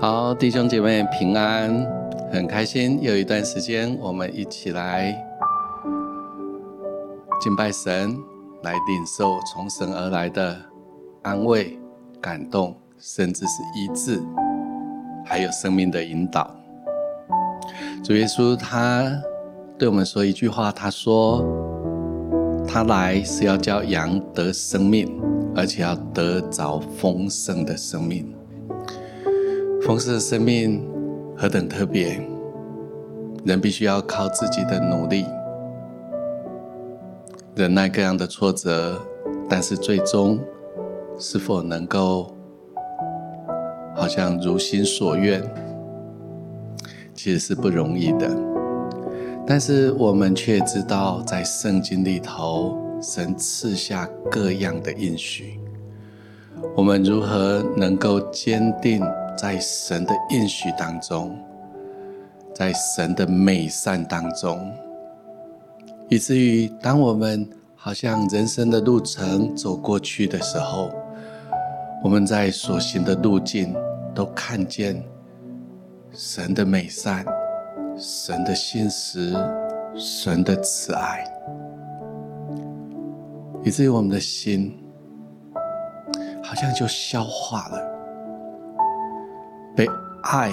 好，弟兄姐妹平安，很开心，有一段时间我们一起来敬拜神，来领受从神而来的安慰、感动，甚至是医治，还有生命的引导。主耶稣他对我们说一句话，他说：“他来是要叫羊得生命，而且要得着丰盛的生命。”丰盛的生命何等特别！人必须要靠自己的努力，忍耐各样的挫折，但是最终是否能够好像如心所愿，其实是不容易的。但是我们却知道，在圣经里头，神赐下各样的应许，我们如何能够坚定？在神的应许当中，在神的美善当中，以至于当我们好像人生的路程走过去的时候，我们在所行的路径都看见神的美善、神的信实、神的慈爱，以至于我们的心好像就消化了。被爱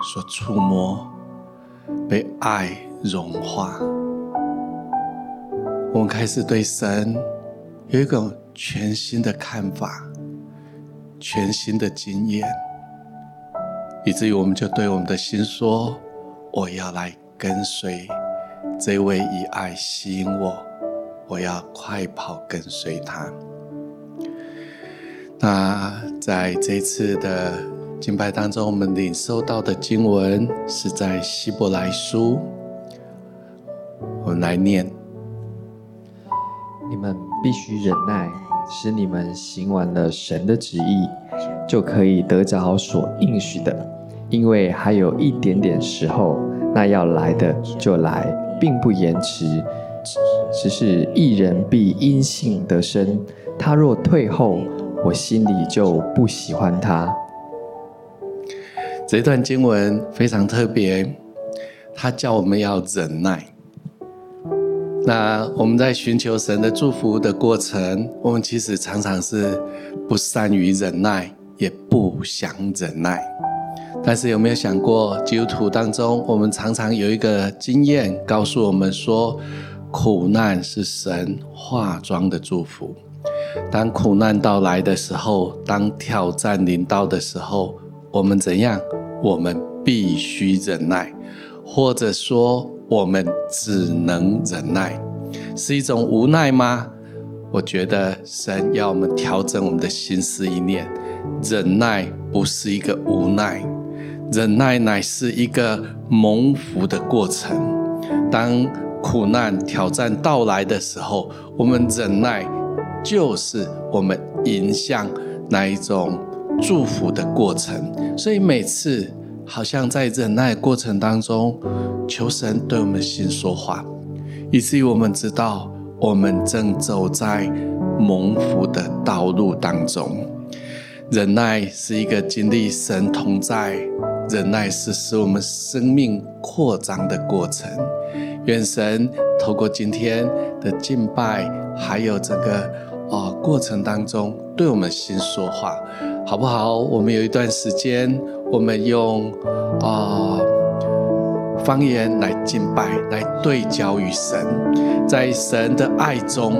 所触摸，被爱融化，我们开始对神有一种全新的看法，全新的经验，以至于我们就对我们的心说：“我要来跟随这位以爱吸引我，我要快跑跟随他。”那在这次的。敬拜当中，我们领受到的经文是在希伯来书。我们来念：你们必须忍耐，使你们行完了神的旨意，就可以得着所应许的。因为还有一点点时候，那要来的就来，并不延迟。只是一人必因信得生。他若退后，我心里就不喜欢他。这段经文非常特别，它叫我们要忍耐。那我们在寻求神的祝福的过程，我们其实常常是不善于忍耐，也不想忍耐。但是有没有想过，基督徒当中，我们常常有一个经验告诉我们说，苦难是神化妆的祝福。当苦难到来的时候，当挑战临到的时候，我们怎样？我们必须忍耐，或者说我们只能忍耐，是一种无奈吗？我觉得神要我们调整我们的心思意念，忍耐不是一个无奈，忍耐乃是一个蒙福的过程。当苦难挑战到来的时候，我们忍耐就是我们迎向那一种。祝福的过程，所以每次好像在忍耐过程当中，求神对我们心说话，以至于我们知道我们正走在蒙福的道路当中。忍耐是一个经历神同在，忍耐是使我们生命扩张的过程。愿神透过今天的敬拜，还有这个呃过程当中，对我们心说话。好不好？我们有一段时间，我们用啊、方言来敬拜，来对焦于神。在神的爱中，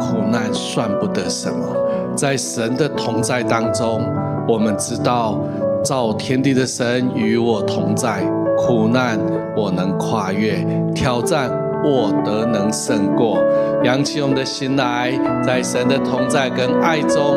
苦难算不得什么；在神的同在当中，我们知道造天地的神与我同在，苦难我能跨越，挑战我得能胜过。扬起我们的心来，在神的同在跟爱中。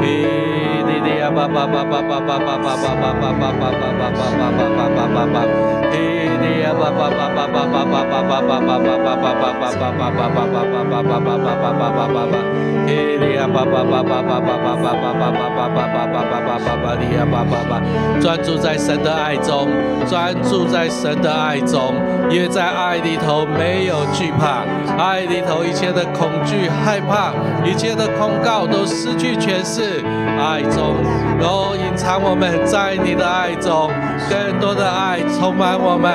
哩哩呀，叭叭叭叭叭叭。专注在神的爱中，专注在神的爱中，因为在爱里头没有惧怕，爱里头一切的恐惧、害怕，一切的控告都失去权势。爱中，都隐藏我们在你的爱中，更多的爱充满我们。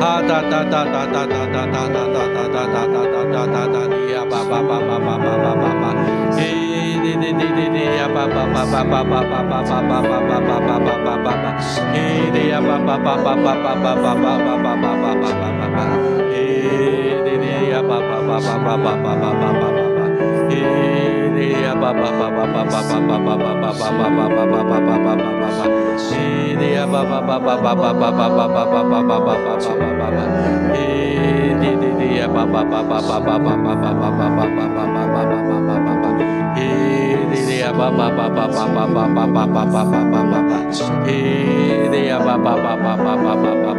哈哒哒哒哒哒哒哒哒哒哒哒哒哒哒哒哒哒哒呀吧吧吧吧吧吧吧吧吧，滴滴滴滴滴滴呀吧吧吧吧吧吧吧吧吧吧吧吧吧吧吧吧吧，滴滴呀吧吧吧吧吧吧吧吧吧吧吧吧吧吧吧吧，滴滴滴呀吧吧吧吧吧吧吧吧吧吧 Baba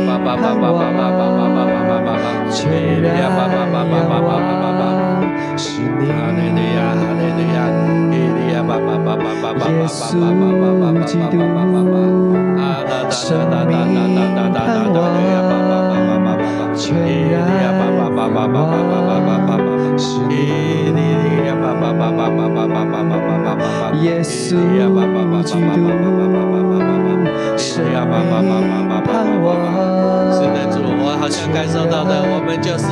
吧吧吧吧吧吧吧吧吧吧吧吧吧，滴滴呀吧吧吧吧。吧吧吧吧吧吧吧吧吧吧吧吧，哈利路亚，吧吧吧吧吧吧吧吧，是你，哈利路亚，哈利路亚，哈利路亚，吧吧吧吧吧吧吧吧吧吧吧吧吧吧吧吧，啊哒哒哒哒哒哒哒哒哒哒哒呀，吧吧吧吧吧吧吧，哈利路亚，吧吧吧吧吧吧吧吧吧吧吧，哈利路亚，吧吧吧吧吧吧吧吧吧吧吧吧，耶稣呀，吧你要爸爸妈妈，盼我吗？是，的主，我好像感受到的。我们就是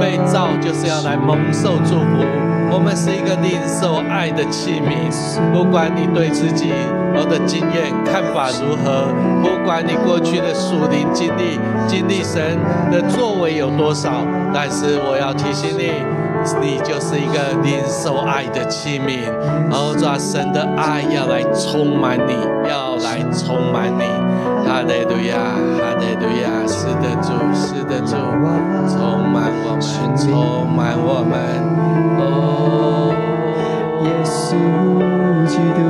被造，就是要来蒙受祝福。我们是一个领受爱的器皿，不管你对自己、我的经验看法如何，不管你过去的属灵经历、经历神的作为有多少，但是我要提醒你。你就是一个领受爱的器皿。然后抓神的爱要来充满你，要来充满你。哈利路亚，哈利路亚，是的主，是的主，充满我们，充满我们。哦，耶稣基督，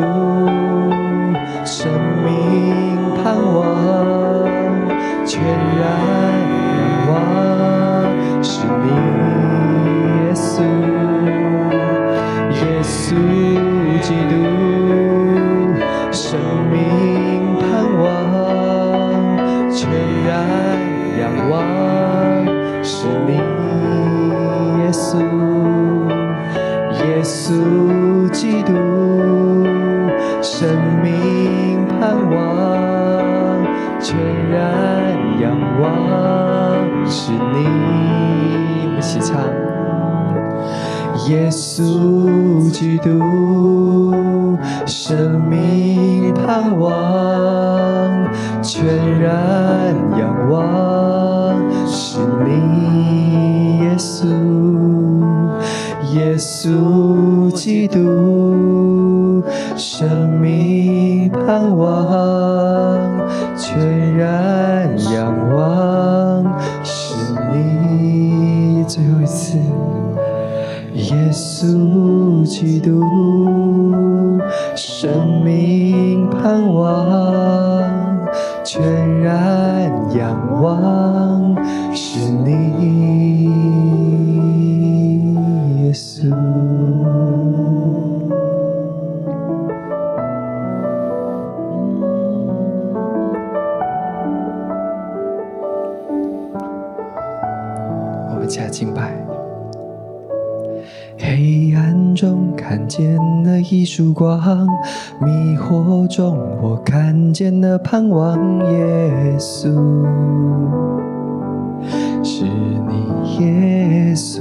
耶稣基督，生命盼望，全然仰望，是你，耶稣，耶稣基督，光，迷惑中我看见了盼望，耶稣，是你，耶稣。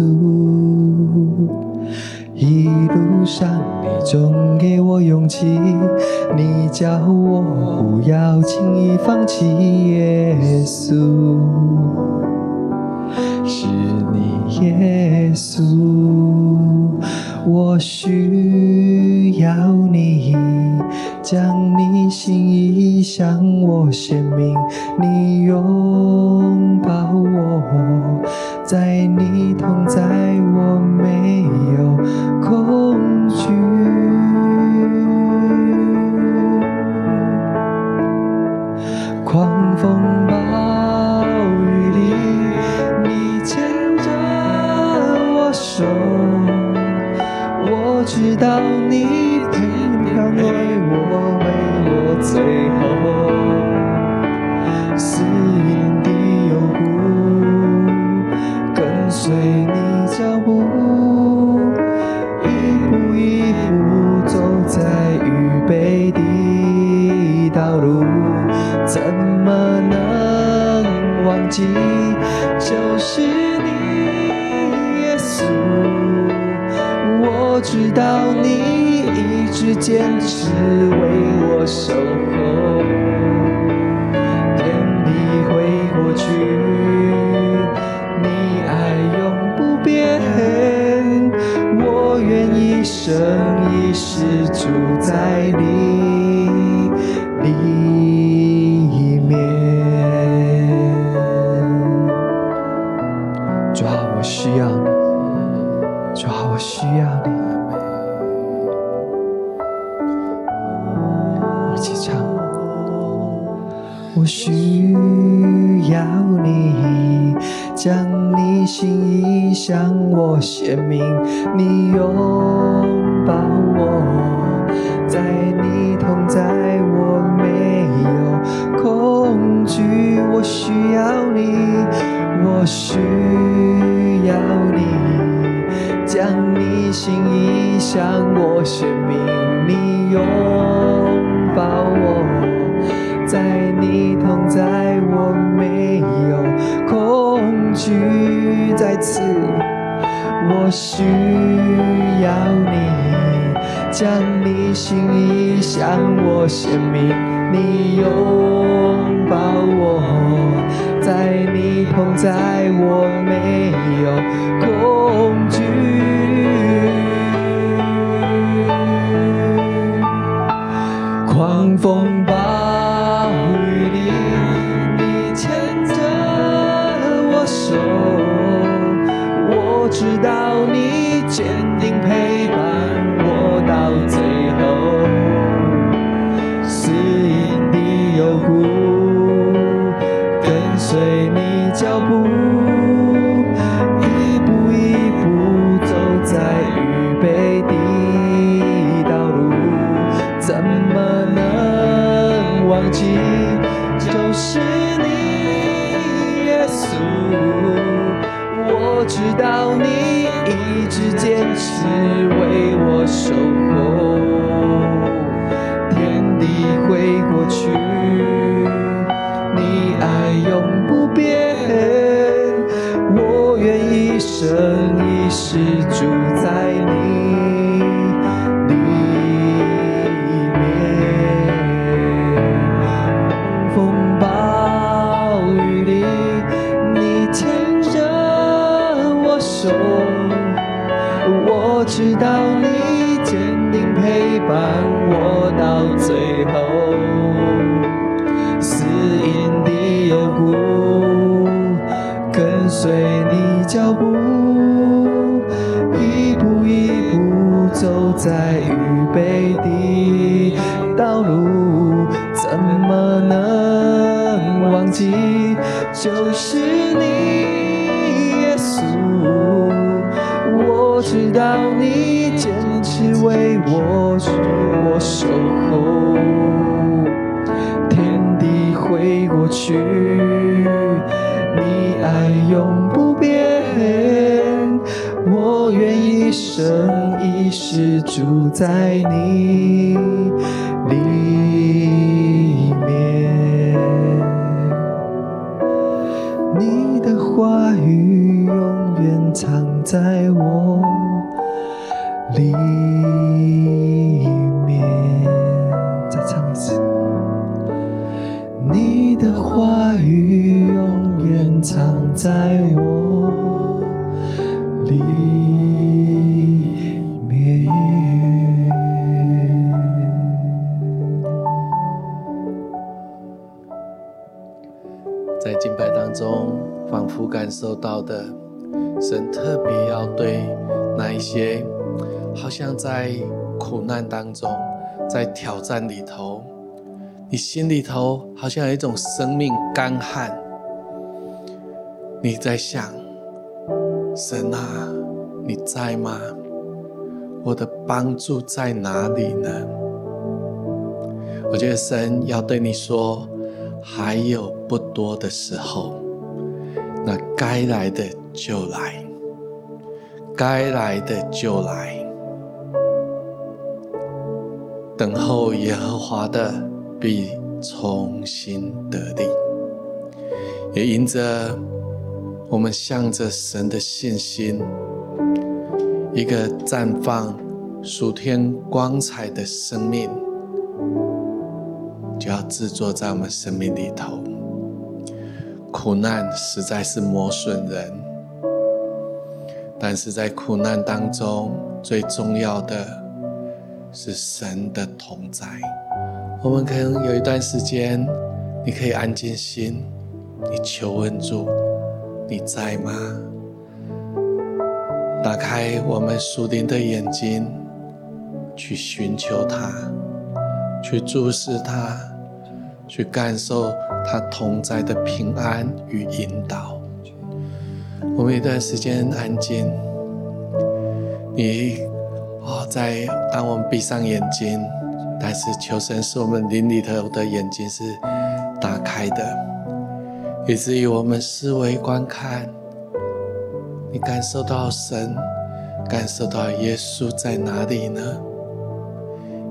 一路上，你总给我勇气，你叫我不要轻易放弃。耶稣，是你，耶稣，我需向我显明，你拥抱我，在你同在，我没有。空知道你一直坚持为我守候，天地会过去，你爱永不变，我愿一生一世住在你。恐惧。再次，我需要你将你心意向我显明，你拥抱我。在你同在，我没有恐惧。狂风暴我知道你坚定陪到你一直坚持为我守候，天地会过去。你爱永不变，我愿一生一世住一世住在你里面，你的话语永远藏在受到的，神特别要对那一些好像在苦难当中，在挑战里头，你心里头好像有一种生命干旱，你在想，神啊，你在吗？我的帮助在哪里呢？我觉得神要对你说，还有不多的时候。那该来的就来，该来的就来。等候耶和华的必重新得力，也因着我们向着神的信心，一个绽放属天光彩的生命，就要制作在我们生命里头。苦难实在是磨损人，但是在苦难当中，最重要的是神的同在。我们可能有一段时间，你可以安静心，你求问主，你在吗？打开我们属灵的眼睛，去寻求他，去注视他，去感受。他同在的平安与引导，我们一段时间安静。你哦，在当我们闭上眼睛，但是求神使我们灵里头的眼睛是打开的，以至于我们思维观看，你感受到神，感受到耶稣在哪里呢？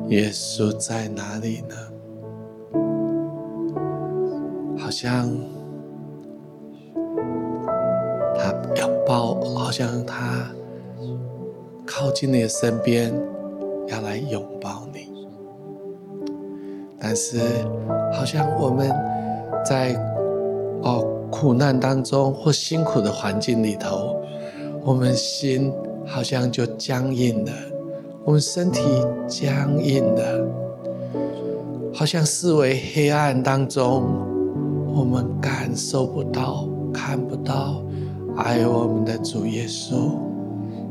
耶稣在哪里呢？像他要抱，好像他靠近你的身边，要来拥抱你。但是，好像我们在哦苦难当中或辛苦的环境里头，我们心好像就僵硬了，我们身体僵硬了，好像视为黑暗当中。我们感受不到、看不到爱我们的主耶稣，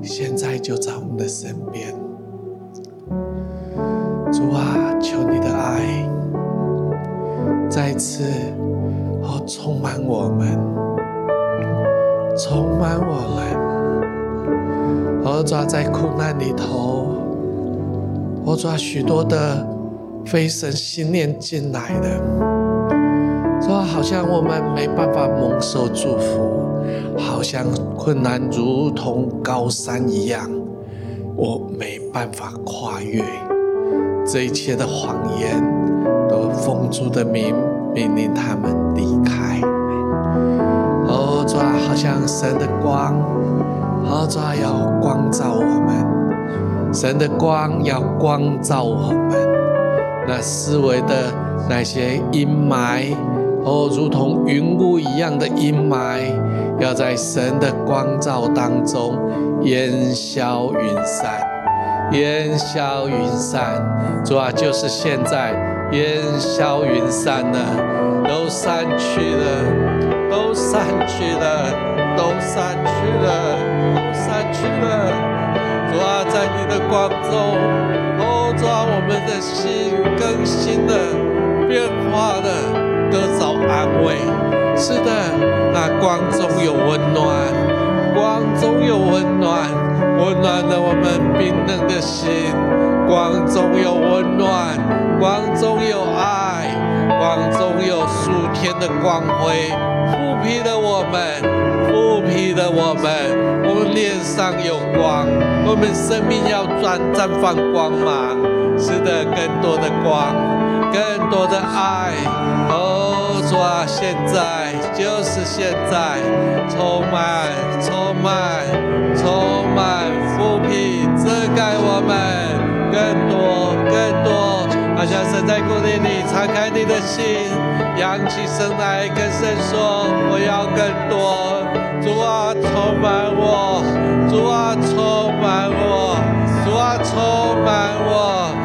现在就在我们的身边。主啊，求你的爱再次哦充满我们，充满我们。哦，主啊，在苦难里头，哦，主啊，许多的非神信念进来的。说好像我们没办法蒙受祝福，好像困难如同高山一样，我没办法跨越。这一切的谎言都奉主的名命令他们离开。哦，主啊，好像神的光，哦，主啊，要光照我们，神的光要光照我们，那思维的那些阴霾。哦，如同云雾一样的阴霾，要在神的光照当中烟消云散，烟消云散。主啊，就是现在烟消云散了，都散去了，都散去了，都散去了，都散去了。主啊，在你的光中，哦，主啊，我们的心更新了，变化了。得着安慰，是的，那光中有温暖，光中有温暖，温暖了我们冰冷的心。光中有温暖，光中有爱，光中有数天的光辉，覆庇了我们，覆庇了我们，我们脸上有光。我们生命要绽绽放光芒，使得更多的光，更多的爱。主啊，现在就是现在，充满，充满，充满，福庇遮盖我们，更多，更多。好像神在鼓励你，敞开你的心，扬起声来跟神说：我要更多。主啊，充满我，主啊，充满我，主啊，充满我，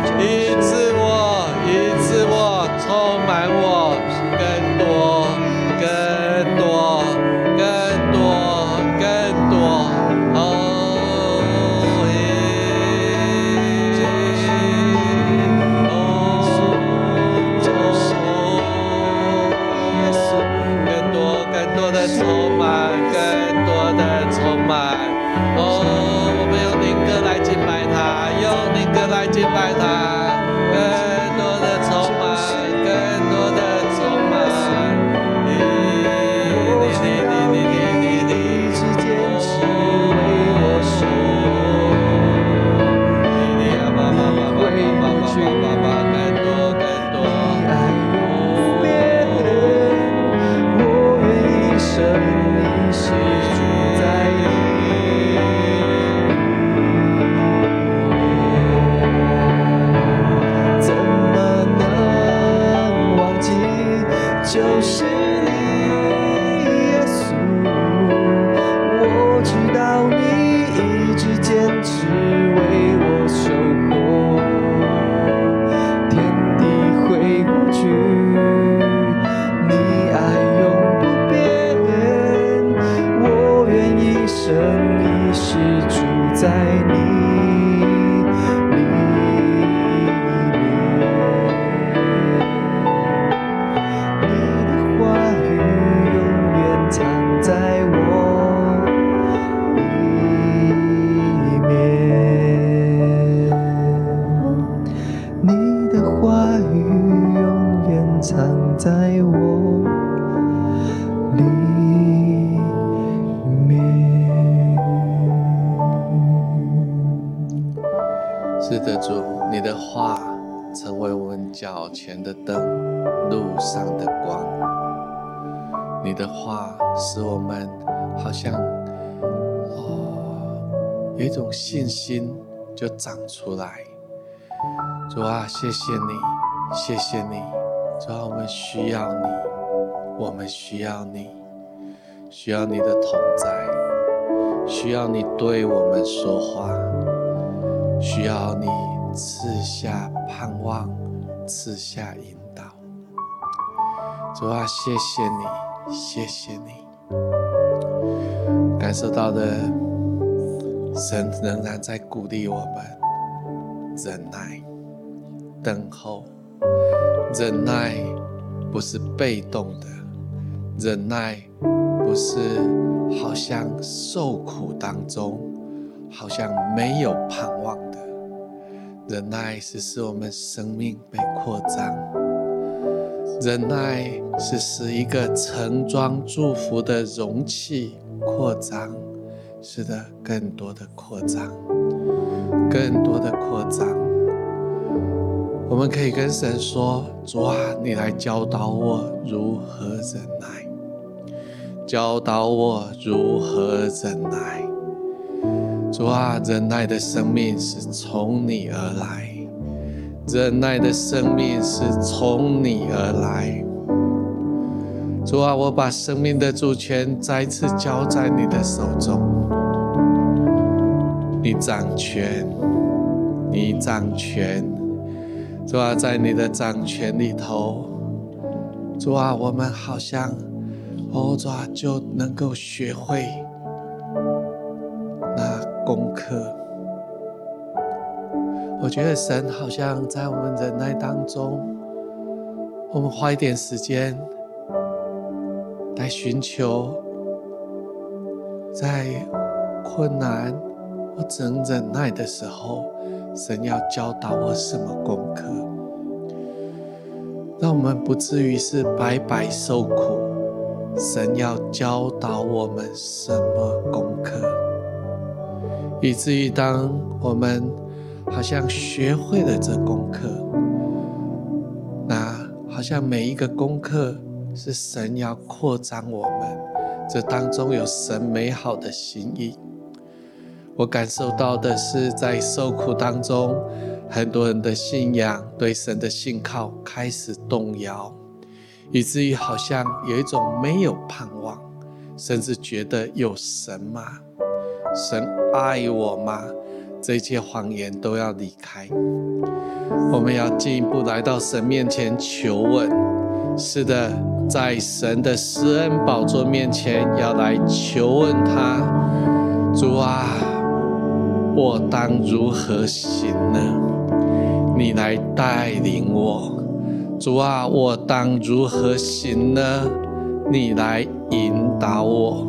就长出来。主啊，谢谢你，谢谢你。主啊，我们需要你，我们需要你，需要你的同在，需要你对我们说话，需要你赐下盼望。赐下引导，主啊，谢谢你，谢谢你，感受到的神仍然在鼓励我们忍耐、等候。忍耐不是被动的，忍耐不是好像受苦当中，好像没有盼望的。忍耐是使我们生命被扩张，忍耐是使一个盛装祝福的容器扩张，使得更多的扩张，更多的扩张。我们可以跟神说：“主啊，你来教导我如何忍耐，教导我如何忍耐。”主啊，忍耐的生命是从你而来，忍耐的生命是从你而来。主啊，我把生命的主权再次交在你的手中，你掌权，你掌权。主啊，在你的掌权里头，主啊，我们好像，哦，主啊，就能够学会那。功课，我觉得神好像在我们忍耐当中，我们花一点时间来寻求，在困难或者忍耐的时候，神要教导我什么功课，让我们不至于是白白受苦。神要教导我们什么功课？以至于当我们好像学会了这功课，那好像每一个功课是神要扩张我们，这当中有神美好的心意。我感受到的是，在受苦当中，很多人的信仰对神的信靠开始动摇，以至于好像有一种没有盼望，甚至觉得有神吗？神爱我吗？这些谎言都要离开。我们要进一步来到神面前求问。是的，在神的施恩宝座面前要来求问他，主啊。我当如何行呢？你来带领我，主啊！我当如何行呢？你来引导我。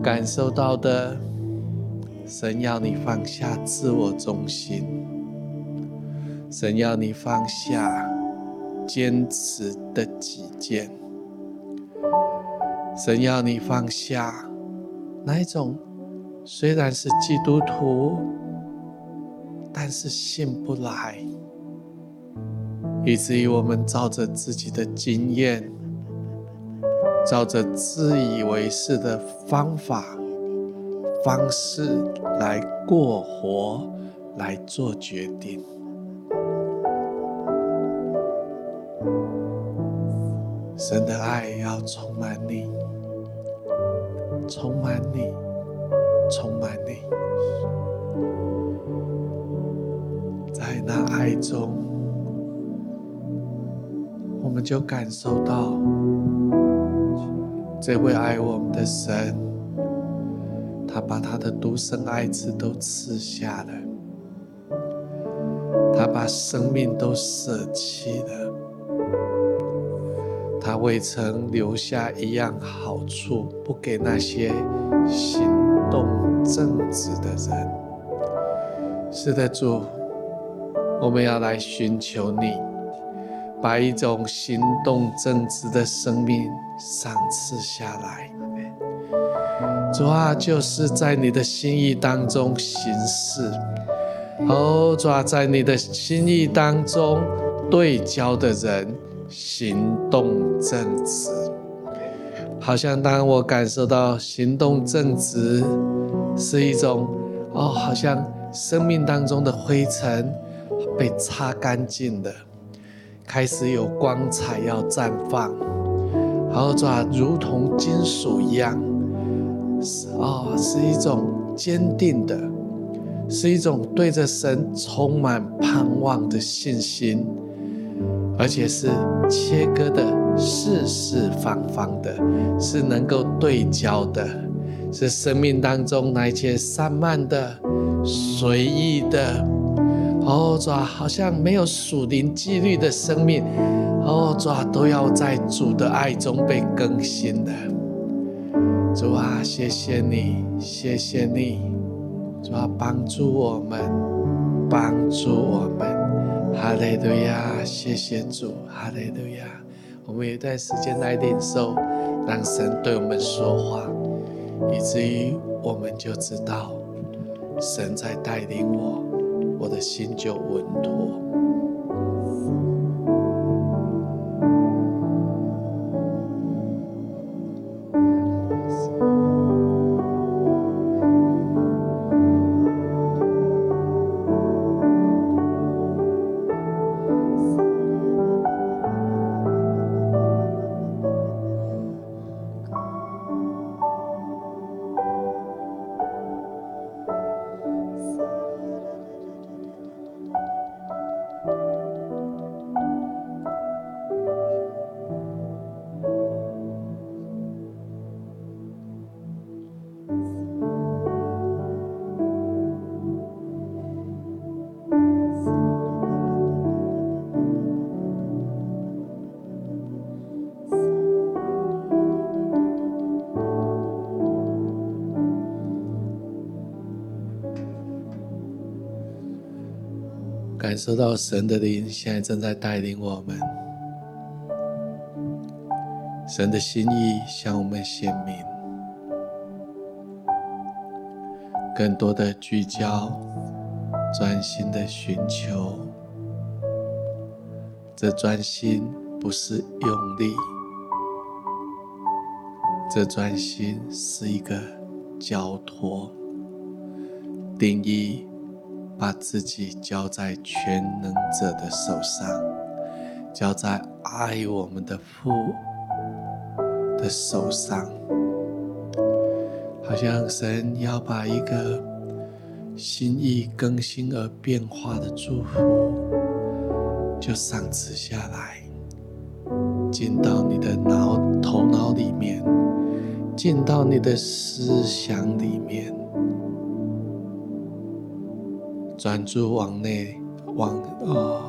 感受到的，神要你放下自我中心，神要你放下坚持的己见，神要你放下哪一种？虽然是基督徒，但是信不来，以至于我们照着自己的经验，照着自以为是的方法、方式来过活，来做决定。神的爱要充满你，充满你。充满你，在那爱中，我们就感受到这位爱我们的神，他把他的独生爱子都赐下了，他把生命都舍弃了，他未曾留下一样好处不给那些行动正直的人，是的，主，我们要来寻求你，把一种行动正直的生命赏赐下来。主啊，就是在你的心意当中行事，哦，主啊，在你的心意当中对焦的人行动正直。好像当我感受到行动正直是一种哦，好像生命当中的灰尘被擦干净的，开始有光彩要绽放，然后抓如同金属一样，是哦，是一种坚定的，是一种对着神充满盼望的信心，而且是切割的。四四方方的，是能够对焦的，是生命当中那一切散漫的、随意的，哦，主啊，好像没有属灵纪律的生命，哦，主啊，都要在主的爱中被更新的。主啊，谢谢你，谢谢你，主啊，帮助我们，帮助我们，哈利路亚，谢谢主，哈利路亚。我们有一段时间来领受，让神对我们说话，以至于我们就知道神在带领我，我的心就稳妥。感受到神的灵现在正在带领我们，神的心意向我们显明。更多的聚焦，专心的寻求。这专心不是用力，这专心是一个交托。定义，把自己交在全能者的手上，交在爱我们的父的手上，好像神要把一个心意更新而变化的祝福，就赏赐下来，进到你的脑头脑里面，进到你的思想里面。专注往内，往哦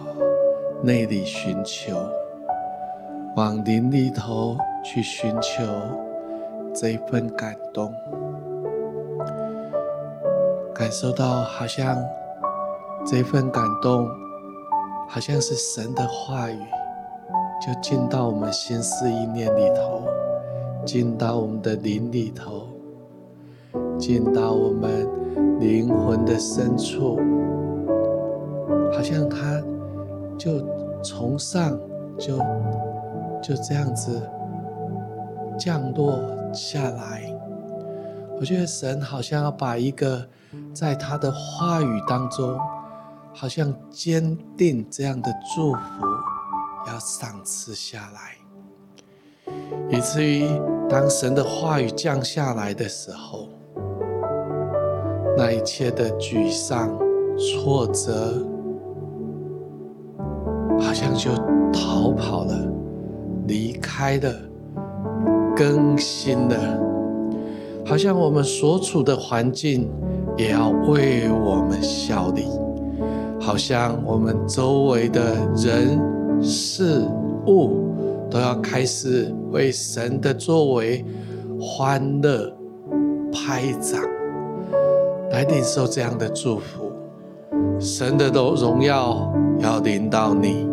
内里寻求，往灵里头去寻求这一份感动，感受到好像这份感动，好像是神的话语，就进到我们心思意念里头，进到我们的灵里头，进到我们灵魂的深处。好像他就从上就就这样子降落下来。我觉得神好像要把一个在他的话语当中，好像坚定这样的祝福要赏赐下来，以至于当神的话语降下来的时候，那一切的沮丧、挫折。就逃跑了，离开了，更新了。好像我们所处的环境也要为我们效力，好像我们周围的人事物都要开始为神的作为欢乐拍掌，来领受这样的祝福。神的荣荣耀要临到你。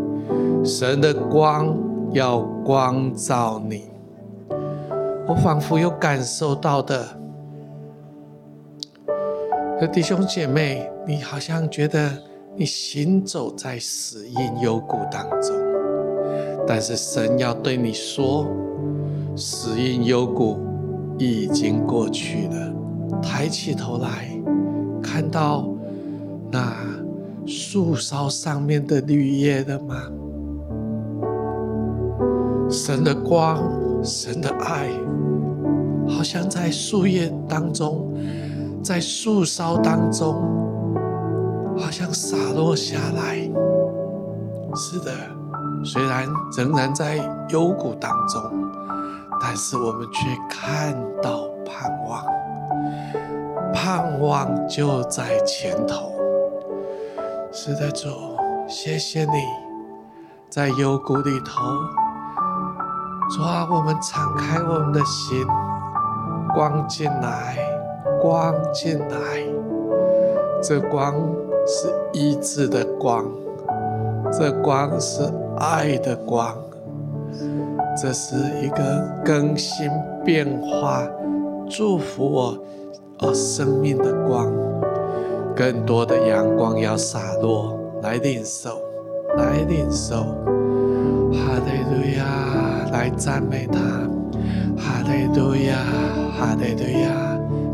神的光要光照你，我仿佛有感受到的，弟兄姐妹，你好像觉得你行走在死荫幽谷当中，但是神要对你说，死荫幽谷已经过去了，抬起头来，看到那树梢上面的绿叶了吗？神的光，神的爱，好像在树叶当中，在树梢当中，好像洒落下来。是的，虽然仍然在幽谷当中，但是我们却看到盼望，盼望就在前头。是的，主，谢谢你，在幽谷里头。主啊，我们敞开我们的心，光进来，光进来。这光是医治的光，这光是爱的光，这是一个更新变化、祝福我哦生命的光。更多的阳光要洒落，来领受，来领受。哈利路亚。来赞美他，哈利路亚，哈利路亚，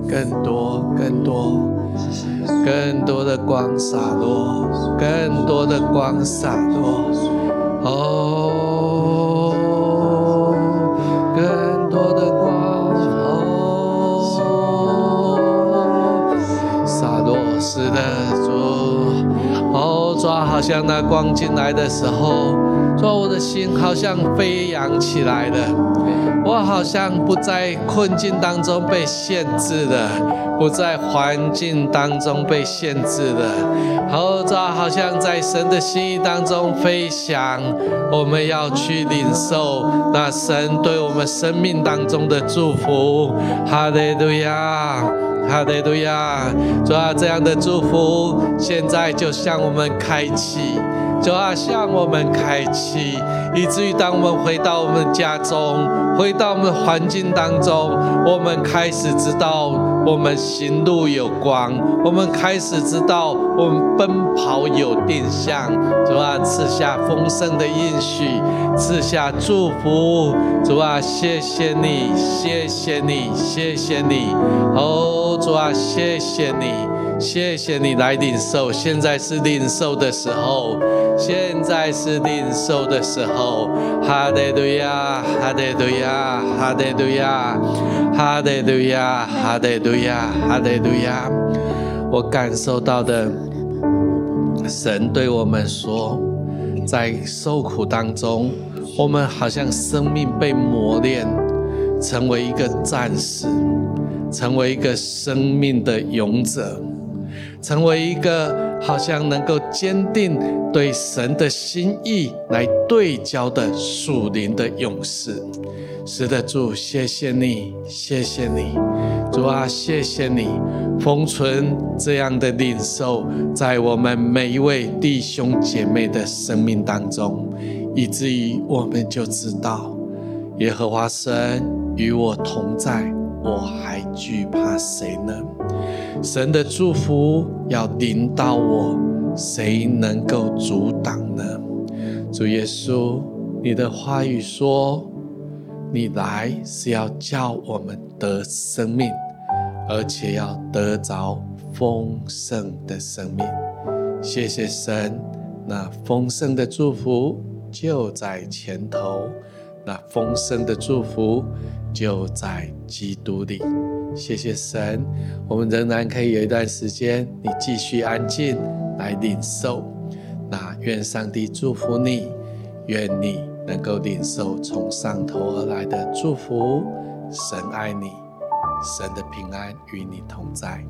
更多、更多、更多的光洒落，更多的光洒落，哦，更多的光，哦，洒落，是的，主，哦，抓好像那光进来的时候。说我的心好像飞扬起来了，我好像不在困境当中被限制了，不在环境当中被限制了，后这好像在神的心意当中飞翔。我们要去领受那神对我们生命当中的祝福。哈利路亚，哈利路亚，主啊，这样的祝福现在就向我们开启。主啊，向我们开启，以至于当我们回到我们家中，回到我们环境当中，我们开始知道我们行路有光，我们开始知道我们奔跑有定向。主啊，赐下丰盛的应许，赐下祝福。主啊，谢谢你，谢谢你，谢谢你。哦，主啊，谢谢你。谢谢你来领受，现在是领受的时候，现在是领受的时候。哈利路亚，哈利路亚，哈利路亚，哈利路亚，哈利路亚，哈利路亚。我感受到的，神对我们说，在受苦当中，我们好像生命被磨练，成为一个战士，成为一个生命的勇者。成为一个好像能够坚定对神的心意来对焦的属灵的勇士。是的，主，谢谢你，谢谢你，主啊，谢谢你，封存这样的领受在我们每一位弟兄姐妹的生命当中，以至于我们就知道，耶和华神与我同在，我还惧怕谁呢？神的祝福要临到我，谁能够阻挡呢？主耶稣，你的话语说，你来是要叫我们得生命，而且要得着丰盛的生命。谢谢神，那丰盛的祝福就在前头，那丰盛的祝福就在基督里。谢谢神，我们仍然可以有一段时间，你继续安静来领受。那愿上帝祝福你，愿你能够领受从上头而来的祝福。神爱你，神的平安与你同在。